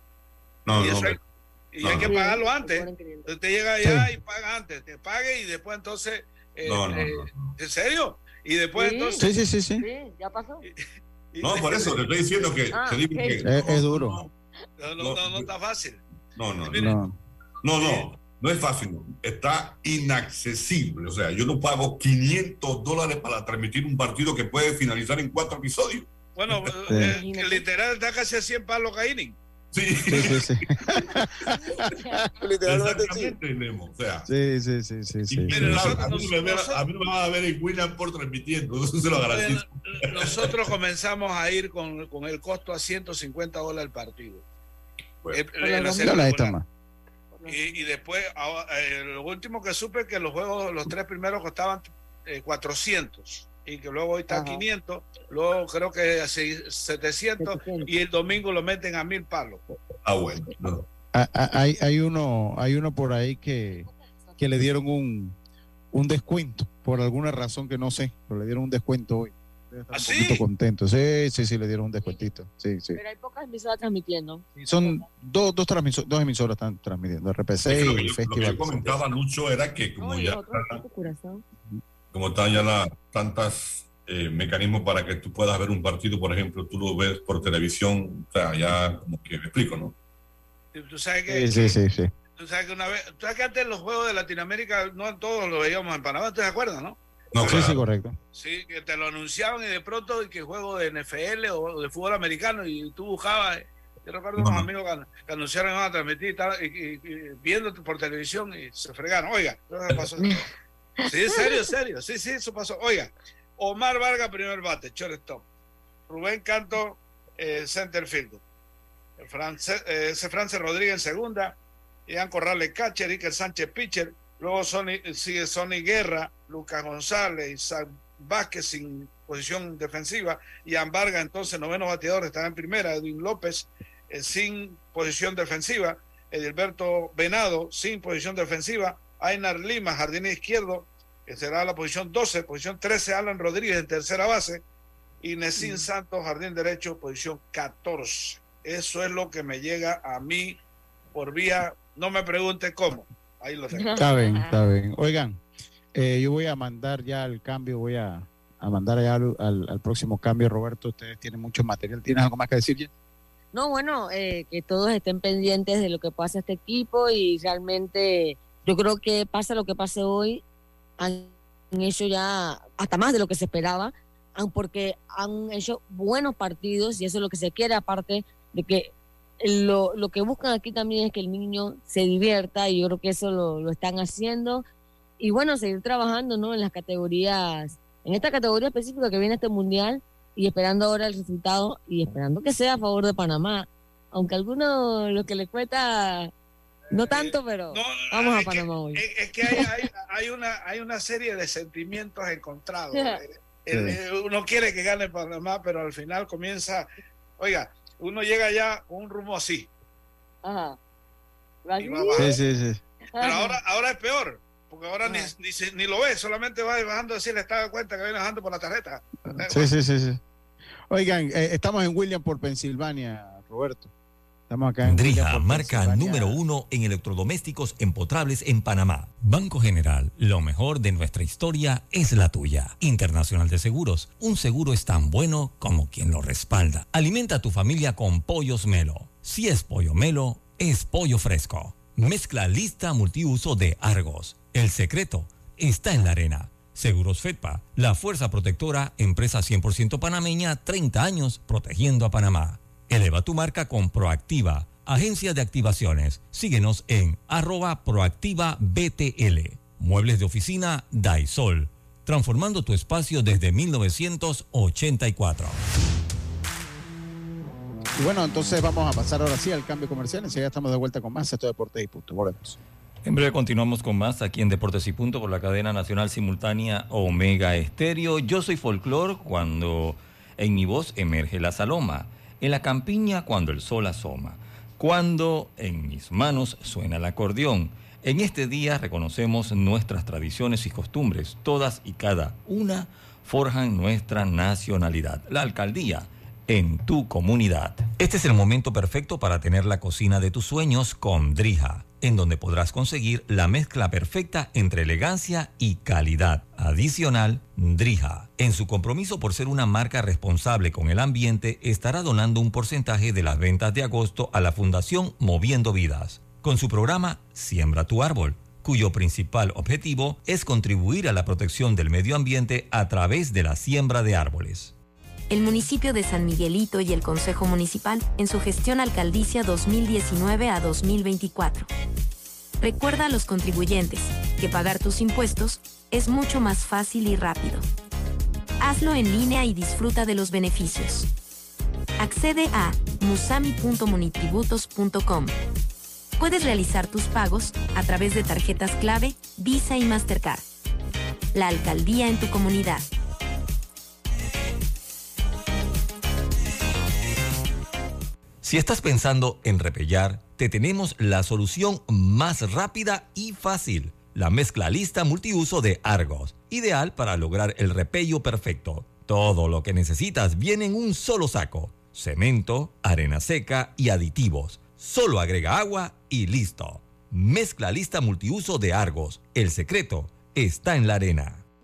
y, hay, hay que pagarlo antes. Entonces te llega allá y paga antes. Te pague y después entonces. Eh, eh, ¿En serio? Y después entonces.
Sí, sí, sí.
ya pasó.
no, por eso te estoy diciendo que.
Ah, es, duro.
No, no, no, está fácil.
No, no, no. No, no. No es fácil, está inaccesible. O sea, yo no pago 500 dólares para transmitir un partido que puede finalizar en cuatro episodios.
Bueno, eh, literal está casi a 100 palos Caín.
Sí, sí, sí. Literalmente sí. O sea,
sí, sí, sí, sí. sí,
a, mí me, a, mí me van a ver en William por transmitiendo, eso se lo garantizo.
Nosotros comenzamos a ir con, con el costo a 150 dólares el partido. Bueno, eh, y, y, después, eh, lo último que supe es que los juegos, los tres primeros costaban eh, 400 y que luego hoy está a 500, luego creo que 700 y el domingo lo meten a mil palos.
Ah, bueno.
hay, hay, uno, hay uno por ahí que, que le dieron un, un descuento, por alguna razón que no sé, pero le dieron un descuento hoy.
¿Ah,
un contento. Sí, sí, sí, le dieron un descuentito. Sí, sí.
Pero hay pocas emisoras transmitiendo.
son dos, dos, dos emisoras están transmitiendo, RPC y el Festival.
Lo que yo comentaba, Lucho, era que como ya como están ya las tantas eh, mecanismos para que tú puedas ver un partido, por ejemplo, tú lo ves por televisión, o sea, ya como que me explico, ¿no?
Tú sabes que,
sí, sí, sí,
Tú sabes que una vez, tú sabes que antes los juegos de Latinoamérica no todos los veíamos en Panamá, ¿te acuerdas, no?
No, sí, sí, correcto.
Sí, que te lo anunciaban y de pronto y que juego de NFL o de fútbol americano y tú buscabas. Yo recuerdo unos amigos que, anunciaron que iban a transmitir y, viendo por televisión y se fregaron. Oiga, eso pasó. Sí, serio, serio. Sí, sí, eso pasó. Oiga, Omar Vargas, primer bate, shortstop. Rubén Canto, eh, center field. France, eh, Rodríguez segunda. Ian Corrales catcher, Iker Sánchez pitcher. Luego sigue Sonny Guerra, Lucas González, Isaac Vázquez sin posición defensiva. Y Ambarga, entonces, noveno bateador, está en primera. Edwin López eh, sin posición defensiva. Edilberto Venado sin posición defensiva. Ainar Lima, jardín izquierdo, que será la posición 12, posición 13, Alan Rodríguez en tercera base, y Nesín Santos, jardín derecho, posición 14. Eso es lo que me llega a mí por vía, no me pregunte cómo, ahí lo tengo.
Está bien, está bien. Oigan, eh, yo voy a mandar ya el cambio, voy a, mandar ya al, próximo cambio, Roberto, ustedes tienen mucho material, ¿tienes algo más que decir ya?
No, bueno, eh, que todos estén pendientes de lo que pasa este equipo y realmente yo creo que pasa lo que pase hoy, han hecho ya hasta más de lo que se esperaba, porque han hecho buenos partidos y eso es lo que se quiere, aparte de que lo, lo que buscan aquí también es que el niño se divierta y yo creo que eso lo, lo están haciendo. Y bueno, seguir trabajando ¿no? en las categorías, en esta categoría específica que viene este mundial y esperando ahora el resultado y esperando que sea a favor de Panamá. Aunque a algunos lo que les cuesta no tanto, pero vamos a Panamá hoy.
Es, que hay, hay, una, hay una serie de sentimientos encontrados. Eh, uno quiere que gane Panamá, pero al final comienza, oiga, uno llega ya con un rumbo así.
Ajá.
Sí, sí, sí.
Pero ahora, ahora es peor, porque ahora ni, ni, ni, lo ve, solamente va bajando así, le está de cuenta que viene bajando por la tarjeta.
Sí, sí, sí, sí. Oigan, eh, estamos en William por Pensilvania, Roberto.
Estamos acá en Drija, marca número uno en electrodomésticos empotrables en Panamá. Banco General, lo mejor de nuestra historia es la tuya. Internacional de Seguros, un seguro es tan bueno como quien lo respalda. Alimenta a tu familia con pollos Melo. Si es pollo Melo, es pollo fresco. Mezcla lista multiuso de Argos. El secreto está en la arena. Seguros FEDPA, la fuerza protectora, empresa 100% panameña, 30 años protegiendo a Panamá. Eleva tu marca con Proactiva, agencia de activaciones. Síguenos en arroba proactiva BTL. Muebles de oficina Daisol, transformando tu espacio desde 1984.
Y bueno, entonces vamos a pasar ahora sí al cambio comercial. Enseguida estamos de vuelta con más esto Deportes y Punto. Volvemos.
En breve continuamos con más aquí en Deportes y Punto por la cadena nacional simultánea Omega Estéreo. Yo soy Folklore cuando en mi voz emerge la saloma en la campiña cuando el sol asoma, cuando en mis manos suena el acordeón. En este día reconocemos nuestras tradiciones y costumbres, todas y cada una forjan nuestra nacionalidad. La alcaldía en tu comunidad. Este es el momento perfecto para tener la cocina de tus sueños con Drija en donde podrás conseguir la mezcla perfecta entre elegancia y calidad. Adicional, Drija, en su compromiso por ser una marca responsable con el ambiente, estará donando un porcentaje de las ventas de agosto a la Fundación Moviendo Vidas, con su programa Siembra tu árbol cuyo principal objetivo es contribuir a la protección del medio ambiente a través de la siembra de árboles
el municipio de San Miguelito y el Consejo Municipal en su gestión alcaldicia 2019 a 2024. Recuerda a los contribuyentes que pagar tus impuestos es mucho más fácil y rápido. Hazlo en línea y disfruta de los beneficios. Accede a musami.munitributos.com. Puedes realizar tus pagos a través de tarjetas clave, Visa y Mastercard. La alcaldía en tu comunidad.
Si estás pensando en repellar, te tenemos la solución más rápida y fácil. La mezcla lista multiuso de Argos, ideal para lograr el repello perfecto. Todo lo que necesitas viene en un solo saco. Cemento, arena seca y aditivos. Solo agrega agua y listo. Mezcla lista multiuso de Argos. El secreto está en la arena.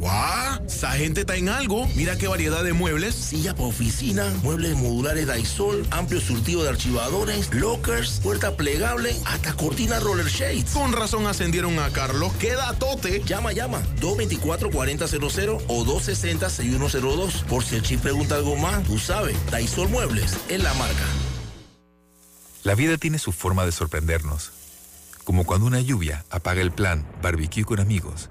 ¡Guau! Esa gente está en algo. Mira qué variedad de muebles. Silla para oficina, muebles modulares Daisol, amplio surtido de archivadores, lockers, puerta plegable, hasta cortina roller shades. Con razón ascendieron a Carlos. ¡Qué tote! Llama, llama. 224-4000 o 260-6102. Por si el chip pregunta algo más, tú sabes. Daisol Muebles es la marca.
La vida tiene su forma de sorprendernos. Como cuando una lluvia apaga el plan barbecue con amigos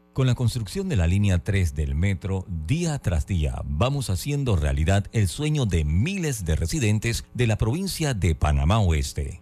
Con la construcción de la línea 3 del metro, día tras día vamos haciendo realidad el sueño de miles de residentes de la provincia de Panamá Oeste.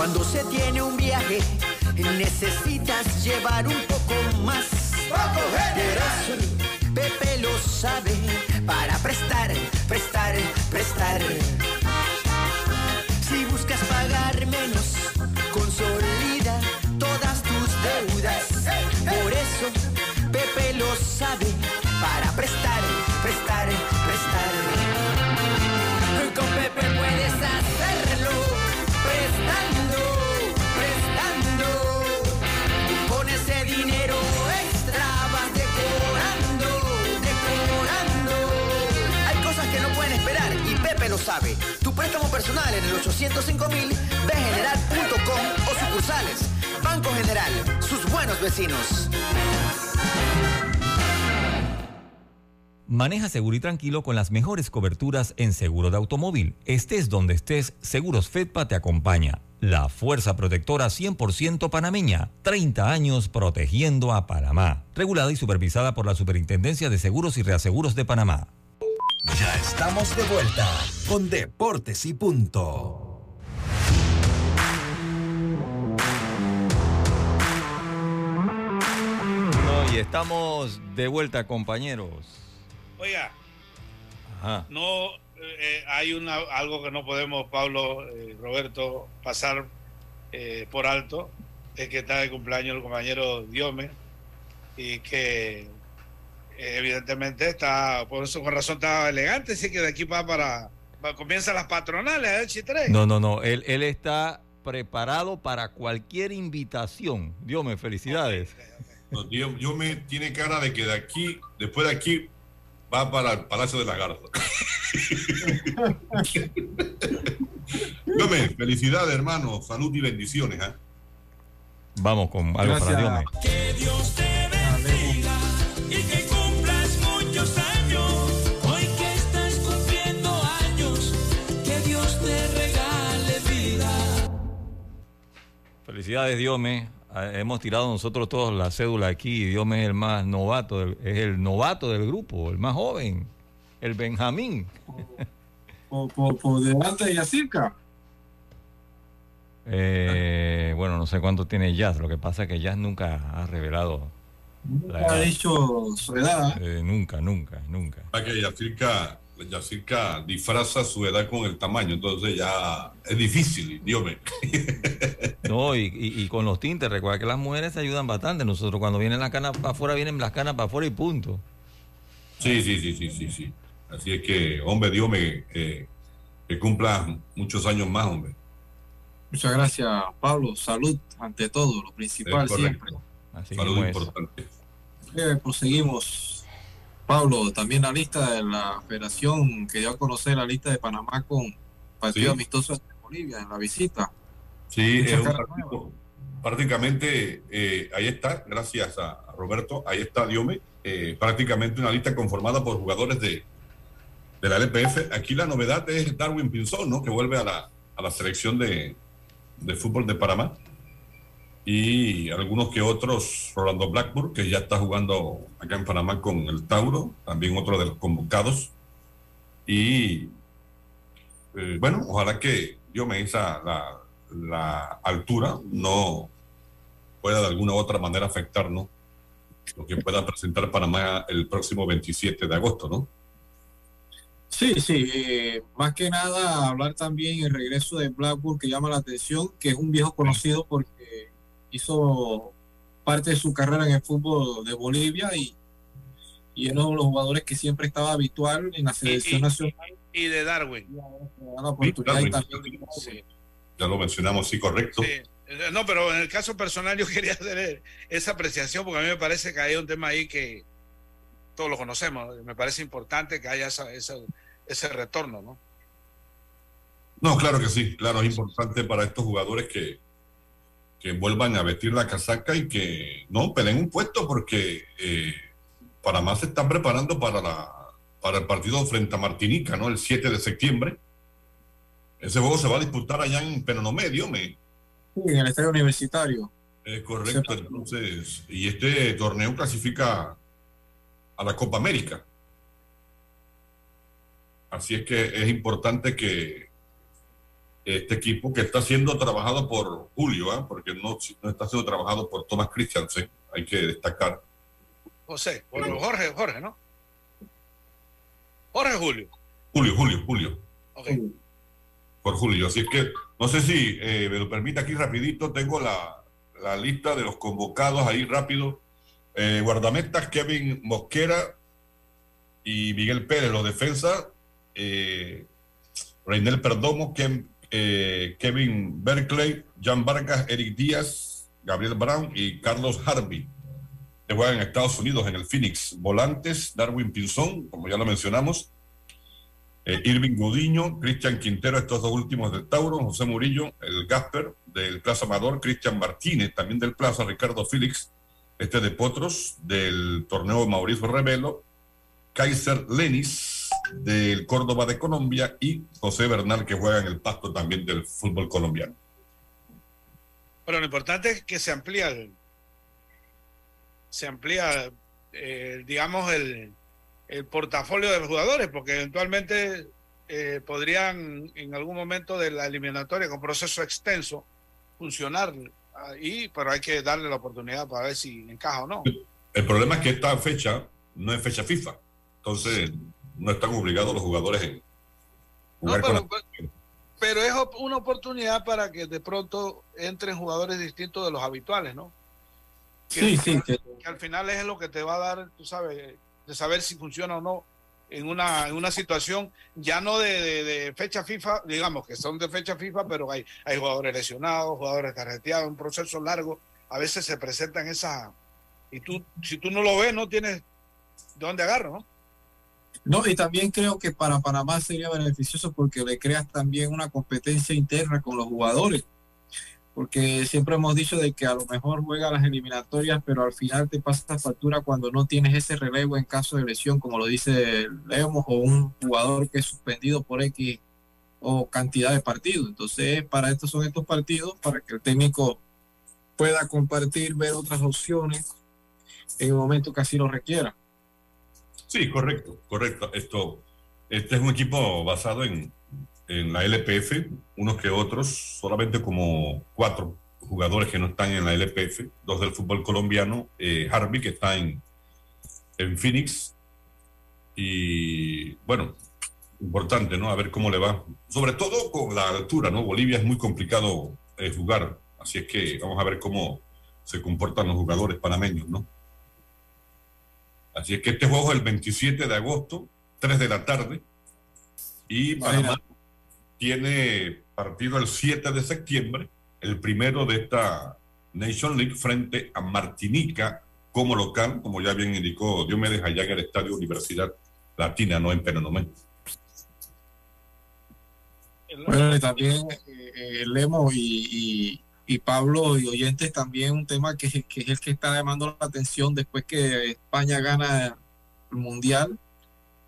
Cuando se tiene un viaje, necesitas llevar un poco más. Por eso lo sabe. Tu préstamo personal en el 805 mil, general.com o sucursales. Banco General, sus buenos vecinos.
Maneja seguro y tranquilo con las mejores coberturas en seguro de automóvil. Estés donde estés, Seguros Fedpa te acompaña. La fuerza protectora 100% panameña. 30 años protegiendo a Panamá. Regulada y supervisada por la Superintendencia de Seguros y Reaseguros de Panamá.
Ya estamos de vuelta con Deportes y Punto.
No, y estamos de vuelta, compañeros.
Oiga, no eh, hay una algo que no podemos, Pablo, eh, Roberto, pasar eh, por alto, es que está de cumpleaños el compañero Diome y que evidentemente está, por eso con razón estaba elegante, sí que de aquí va para, comienza las patronales, h 3
No, no, no, él, él está preparado para cualquier invitación. Dios me felicidades.
Dios, me tiene cara de que de aquí, después de aquí, va para el Palacio de la Garza. Dios me, felicidades, hermano. Salud y bendiciones. ¿eh?
Vamos con algo para Dios. Que Dios te Felicidades, Diome. Ah, hemos tirado nosotros todos la cédula aquí. Diome es el más novato, es el novato del grupo, el más joven, el Benjamín.
Por, delante de Yacirca.
Eh, bueno, no sé cuánto tiene Jazz. Lo que pasa es que Jazz nunca ha revelado.
Nunca ha dicho su edad.
Eh, nunca, nunca, nunca.
que Yacirca, disfraza su edad con el tamaño, entonces ya es difícil, Dios mío.
no, y, con los tintes, recuerda que las mujeres se ayudan bastante. Nosotros cuando vienen las canas para afuera, vienen las canas para afuera y punto.
Sí, sí, sí, sí, sí, sí. Así es que, hombre, Dios me eh, que cumpla muchos años más, hombre.
Muchas gracias, Pablo. Salud ante todo, lo principal siempre.
Salud importante.
Eh, proseguimos. Pablo, también la lista de la federación que dio a conocer la lista de Panamá con partido amistoso de Bolivia en la visita.
Sí, es un prácticamente eh, ahí está, gracias a Roberto, ahí está Diome, eh, prácticamente una lista conformada por jugadores de, de la LPF. Aquí la novedad es Darwin Pinzón, ¿no? Que vuelve a la, a la selección de, de fútbol de Panamá. Y algunos que otros, Rolando Blackburn, que ya está jugando acá en Panamá con el Tauro, también otro de los convocados. Y eh, bueno, ojalá que yo me esa la, la altura no pueda de alguna u otra manera afectarnos lo que pueda presentar Panamá el próximo 27 de agosto, ¿no?
Sí, sí, eh, más que nada hablar también el regreso de Blackburn que llama la atención, que es un viejo conocido porque hizo parte de su carrera en el fútbol de Bolivia y, y es uno de los jugadores que siempre estaba habitual en la selección nacional.
Y de Darwin.
Ya lo mencionamos, sí, correcto.
Eh, no, pero en el caso personal yo quería hacer esa apreciación porque a mí me parece que hay un tema ahí que todos lo conocemos. Me parece importante que haya esa, ese retorno, ¿no?
No, claro que sí, claro, es importante para estos jugadores que, que vuelvan a vestir la casaca y que no peleen un puesto porque eh, Panamá se está preparando para, la, para el partido frente a Martinica, ¿no? El 7 de septiembre. Ese juego se va a disputar allá en Penonomé, me.
Sí, en el estadio universitario.
Es correcto, entonces, y este torneo clasifica a la Copa América. Así es que es importante que este equipo que está siendo trabajado por Julio, ¿ah? porque no, no, está siendo trabajado por Thomas Christiansen, hay que destacar.
José, por Jorge, Jorge, ¿no? Jorge Julio.
Julio, Julio, Julio. Por Julio. Así es que, no sé si eh, me lo permite aquí rapidito, tengo la, la lista de los convocados ahí rápido. Eh, guardametas Kevin Mosquera y Miguel Pérez, los defensas eh, Reinel Perdomo, eh, Kevin Berkeley, Jan Vargas, Eric Díaz, Gabriel Brown y Carlos Harvey. Que juegan en Estados Unidos en el Phoenix. Volantes, Darwin Pinzón, como ya lo mencionamos. Eh, Irving Gudiño, Cristian Quintero, estos dos últimos del Tauro, José Murillo, el Gasper del Plaza Amador, Cristian Martínez, también del Plaza, Ricardo Félix, este de Potros, del torneo Mauricio Revelo, Kaiser Lenis, del Córdoba de Colombia y José Bernal que juega en el pasto también del fútbol colombiano.
Pero lo importante es que se amplía se amplía eh, digamos el, el, portafolio de jugadores porque eventualmente eh, podrían en algún momento de la eliminatoria con proceso extenso funcionar ahí pero hay que darle la oportunidad para ver si encaja o no.
El problema es que esta fecha no es fecha FIFA. Entonces, no están obligados los jugadores en
jugar pero, pero, es una oportunidad para que de pronto entren jugadores distintos de los habituales, ¿no?
sí, sí.
Que, al final es lo que te va a dar, tú sabes, de saber si funciona o no en una, en una situación ya no de, fecha FIFA, digamos que son de fecha FIFA, pero hay, hay jugadores lesionados, jugadores carreteados, un proceso largo, a veces se presentan esas, y tú, si tú no lo ves, no tienes de dónde agarrar, ¿no?
No, y también creo que para Panamá sería beneficioso porque le creas también una competencia interna con los jugadores porque siempre hemos dicho de que a lo mejor juega las eliminatorias, pero al final te pasa factura cuando no tienes ese relevo en caso de lesión, como lo dice Lemos, o un jugador que es suspendido por X o cantidad de partidos. Entonces, para esto son estos partidos, para que el técnico pueda compartir, ver otras opciones en el momento que así lo requiera.
Sí, correcto, correcto. Esto, este es un equipo basado en, en la LPF, unos que otros, solamente como cuatro jugadores que no están en la LPF, dos del fútbol colombiano, eh, Harvey que está en, en Phoenix, y bueno, importante, ¿no? A ver cómo le va, sobre todo con la altura, ¿no? Bolivia es muy complicado eh, jugar, así es que vamos a ver cómo se comportan los jugadores panameños, ¿no? Así es que este juego es el 27 de agosto, 3 de la tarde, y Panamá tiene partido el 7 de septiembre, el primero de esta Nation League frente a Martinica como local, como ya bien indicó Diomedes allá en el Estadio Universidad Latina, no en Penonomé.
Bueno, y también eh, Lemo y, Pablo y oyentes también un tema que, que es el que está llamando la atención después que España gana el Mundial.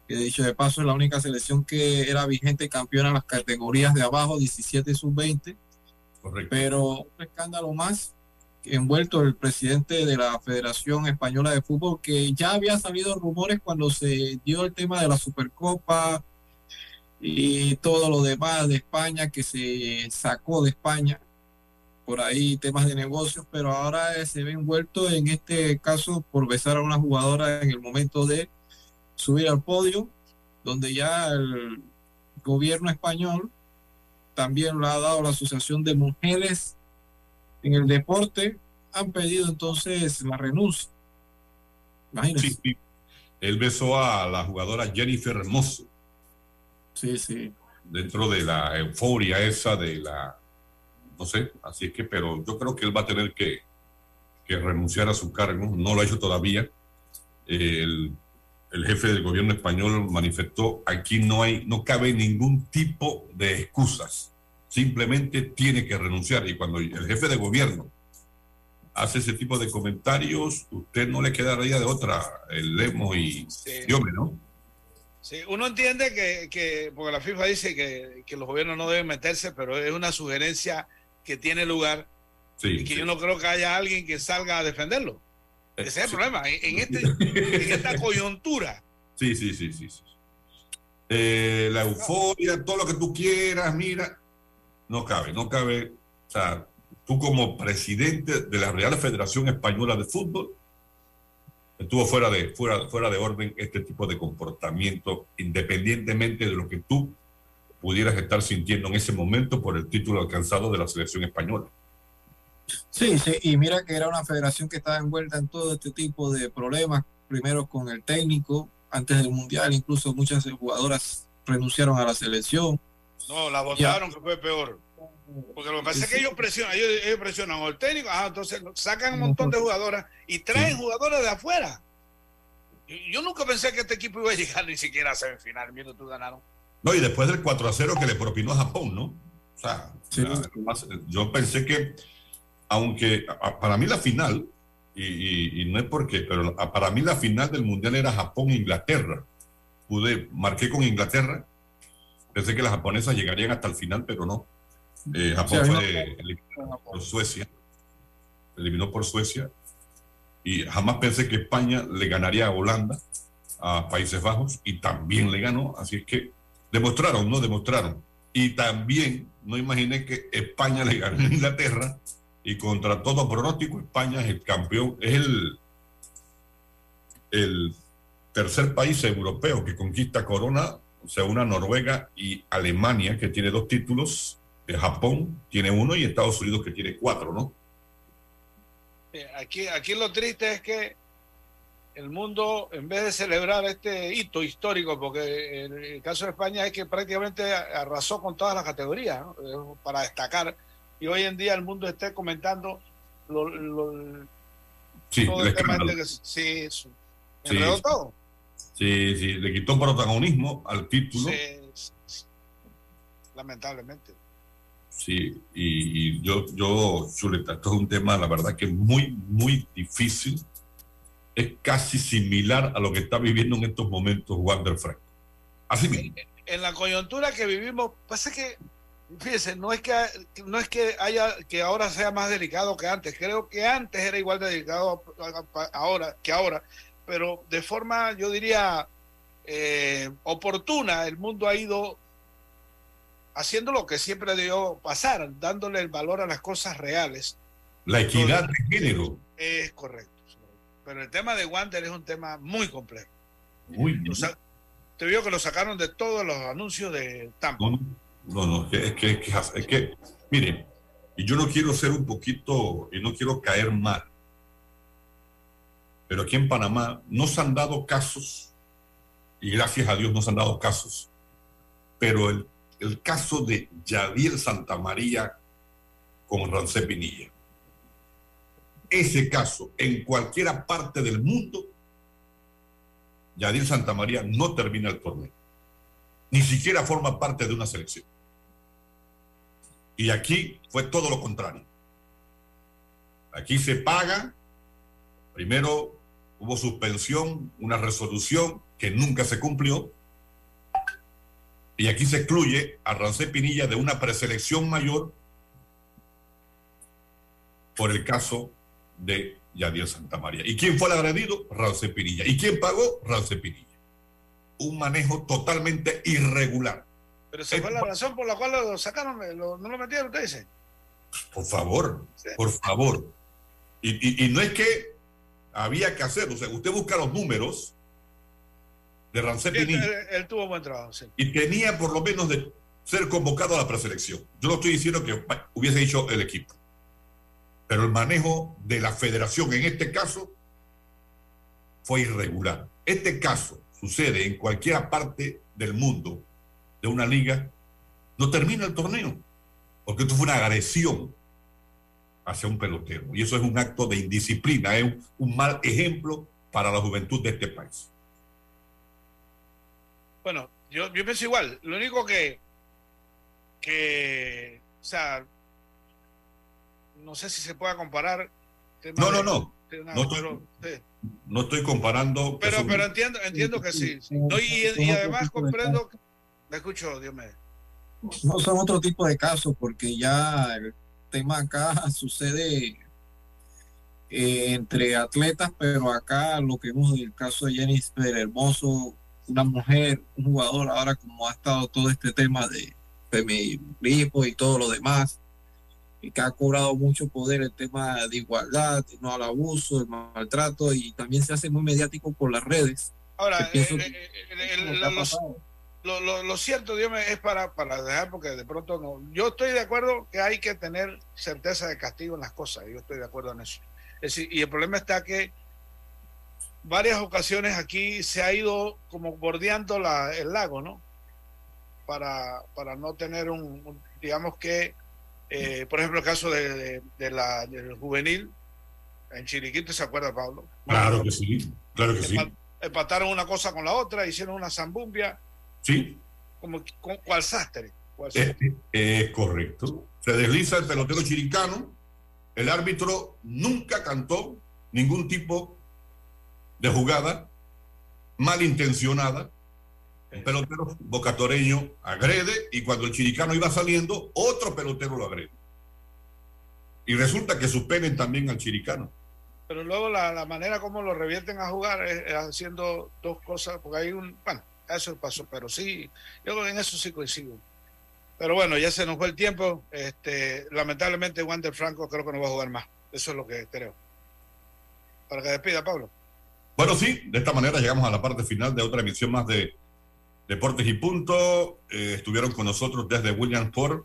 Que dicho de paso es la única selección que era vigente campeona en las categorías de abajo, 17 y sub-20. Pero un escándalo más envuelto el presidente de la Federación Española de Fútbol, que ya había salido rumores cuando se dio el tema de la Supercopa y todo lo demás de España que se sacó de España por ahí temas de negocios, pero ahora se ve envuelto en este caso por besar a una jugadora en el momento de subir al podio, donde ya el gobierno español también lo ha dado la Asociación de Mujeres en el Deporte, han pedido entonces la renuncia.
Imagínense. Sí, Él besó a la jugadora Jennifer Hermoso.
Sí, sí.
Dentro de la euforia esa de la, no sé, así es que, pero yo creo que él va a tener que, que renunciar a su cargo, no lo ha hecho todavía. El el jefe del gobierno español manifestó, aquí no hay, no cabe ningún tipo de excusas, simplemente tiene que renunciar. Y cuando el jefe de gobierno hace ese tipo de comentarios, usted no le queda de otra, el lemo y Dios ¿no?
Sí, uno entiende que, porque la FIFA dice que, los gobiernos no deben meterse, pero es una sugerencia que tiene lugar y que yo no creo que haya alguien que salga a defenderlo. Ese es el problema, en, este, en esta coyuntura.
Sí, sí, sí, sí. Eh, la euforia, todo lo que tú quieras, mira, no cabe, no cabe. O sea, tú como presidente de la Real Federación Española de Fútbol, estuvo fuera de, fuera, fuera de orden este tipo de comportamiento, independientemente de lo que tú pudieras estar sintiendo en ese momento por el título alcanzado de la selección española.
Sí, sí, y mira que era una federación que estaba envuelta en todo este tipo de problemas, primero con el técnico, antes del Mundial, incluso muchas jugadoras renunciaron a la selección.
No, la votaron que fue peor. Porque lo que pasa es que ellos presionan, ellos, presionan al técnico, ah, entonces sacan un montón de jugadoras y traen jugadoras de afuera. Yo nunca pensé que este equipo iba a llegar ni siquiera a semifinal, mira, tú ganaron.
No, y después del 4 a 0 que le propinó a Japón, ¿no? O sea, yo pensé que aunque para mí la final, y, no es porque, pero para mí la final del Mundial era Japón-Inglaterra. Pude, marqué con Inglaterra, pensé que las japonesas llegarían hasta el final, pero no. Eh, Japón fue eliminado por Suecia, eliminó por Suecia, y jamás pensé que España le ganaría a Holanda, a Países Bajos, y también le ganó, así es que demostraron, ¿no? Demostraron. Y también no imaginé que España le ganó a Inglaterra y contra todo pronóstico, España es el campeón, es el, tercer país europeo que conquista corona, o sea, una Noruega y Alemania, que tiene dos títulos, Japón tiene uno y Estados Unidos que tiene cuatro, ¿no?
Aquí, aquí lo triste es que el mundo, en vez de celebrar este hito histórico, porque en el caso de España es que prácticamente arrasó con todas las categorías, ¿no? para destacar, y hoy en día el mundo esté comentando lo, lo,
Sí,
todo
el
el tema
escándalo.
este que sí, todo.
Sí, sí, le quitó protagonismo al título.
Sí, lamentablemente.
Sí, y, y yo, yo, Chuleta, esto es un tema, la verdad, que muy, muy difícil. Es casi similar a lo que está viviendo en estos momentos Wander Franco. Así mismo.
en la coyuntura que vivimos, pasa que, fíjense, no es que no es que haya que ahora sea más delicado que antes. Creo que antes era igual de delicado ahora que ahora, pero de forma, yo diría, eh, oportuna, el mundo ha ido haciendo lo que siempre debió pasar, dándole el valor a las cosas reales.
La equidad de género.
Es correcto. Pero el tema de Wander es un tema muy complejo.
Muy
sa- te vio que lo sacaron de todos los anuncios de Tampa.
No, no, no, es que, es que, es que, mire, y yo no quiero ser un poquito, y no quiero caer mal, pero aquí en Panamá no se han dado casos, y gracias a Dios no se han dado casos, pero el, el caso de Yadiel Santamaría con Rancé Pinilla, ese caso en cualquiera parte del mundo, Yadiel Santamaría no termina el torneo ni siquiera forma parte de una selección. Y aquí fue todo lo contrario. Aquí se paga, primero hubo suspensión, una resolución que nunca se cumplió, y aquí se excluye a Rancé Pinilla de una preselección mayor por el caso de Yadiel Santamaría. ¿Y quién fue el agredido? Rancé Pinilla. ¿Y quién pagó? Rancé Pinilla. Un manejo totalmente irregular.
Pero esa fue la razón por la cual lo sacaron, lo- no lo metieron, usted dice.
Por favor, por favor. Y, y- y no es que había que hacerlo. O sea, usted busca los números de Rancé Pinilla
él- él tuvo buen trabajo, sí.
y tenía por lo menos de ser convocado a la preselección. Yo no estoy diciendo que hubiese dicho el equipo. Pero el manejo de la federación en este caso fue irregular. Este caso sucede en cualquier parte del mundo de una liga, no termina el torneo, porque esto fue una agresión hacia un pelotero. Y eso es un acto de indisciplina, es un, mal ejemplo para la juventud de este país.
Bueno, yo, yo pienso igual. Lo único que, que, o sea, no sé si se pueda comparar. tema
No, no,
de-
no.
de una-
No estoy-
pero, sí.
No estoy comparando...
pero,
son-
pero entiendo, entiendo que sí. No, y, y además comprendo. Me escucho, Dios me.
No son otro tipo de casos porque ya el tema acá sucede eh, entre atletas, pero acá lo que vemos en el caso de Jennifer Hermoso, una mujer, un jugador, ahora como ha estado todo este tema de feminismo y todo lo demás, que ha cobrado mucho poder el tema de igualdad, no al abuso, el maltrato, y también se hace muy mediático por las redes.
Ahora, el-
lo
cierto, Dios me, es para, para dejar, porque de pronto no. Yo estoy de acuerdo que hay que tener certeza de castigo en las cosas. Yo estoy de acuerdo en eso. Es decir, y el problema está que varias ocasiones aquí se ha ido como bordeando la, el lago, ¿no? Para, para no tener un, un- digamos que, eh, por ejemplo, el caso de, de- de la, del juvenil en Chiriquito, ¿se acuerda, Pablo?
Claro que sí, claro que sí.
Empa- Empataron una cosa con la otra, hicieron una zambumbia,
Sí,
como cual sastre.
es,
sastre.
es correcto. Se desliza el pelotero chiricano, el árbitro nunca cantó ningún tipo de jugada malintencionada. El pelotero bocatoreño agrede y cuando el chiricano iba saliendo, otro pelotero lo agrede. Y resulta que suspenden también al chiricano.
Pero luego la, la manera como lo revierten a jugar es, es haciendo dos cosas, porque hay un, bueno, eso pasó, pero sí, yo en eso sí coincido. Pero bueno, ya se nos fue el tiempo. Este, lamentablemente, Wander Franco creo que no va a jugar más. Eso es lo que creo. Para que despida, Pablo.
Bueno, sí, de esta manera llegamos a la parte final de otra emisión más de Deportes y Punto. Eh, estuvieron con nosotros desde Williamsport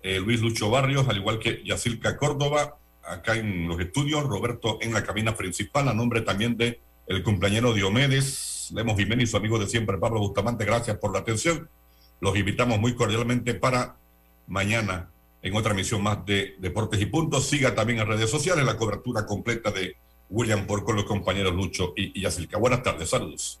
eh, Luis Lucho Barrios, al igual que Yacilca Córdoba, acá en los estudios, Roberto en la cabina principal, a nombre también de el cumpleañero Diomedes, Lemos Jiménez y su amigo de siempre, Pablo Bustamante, gracias por la atención. Los invitamos muy cordialmente para mañana en otra emisión más de Deportes y Puntos. Siga también en redes sociales la cobertura completa de William Por con los compañeros Lucho y, y Yacilca. Buenas tardes, saludos.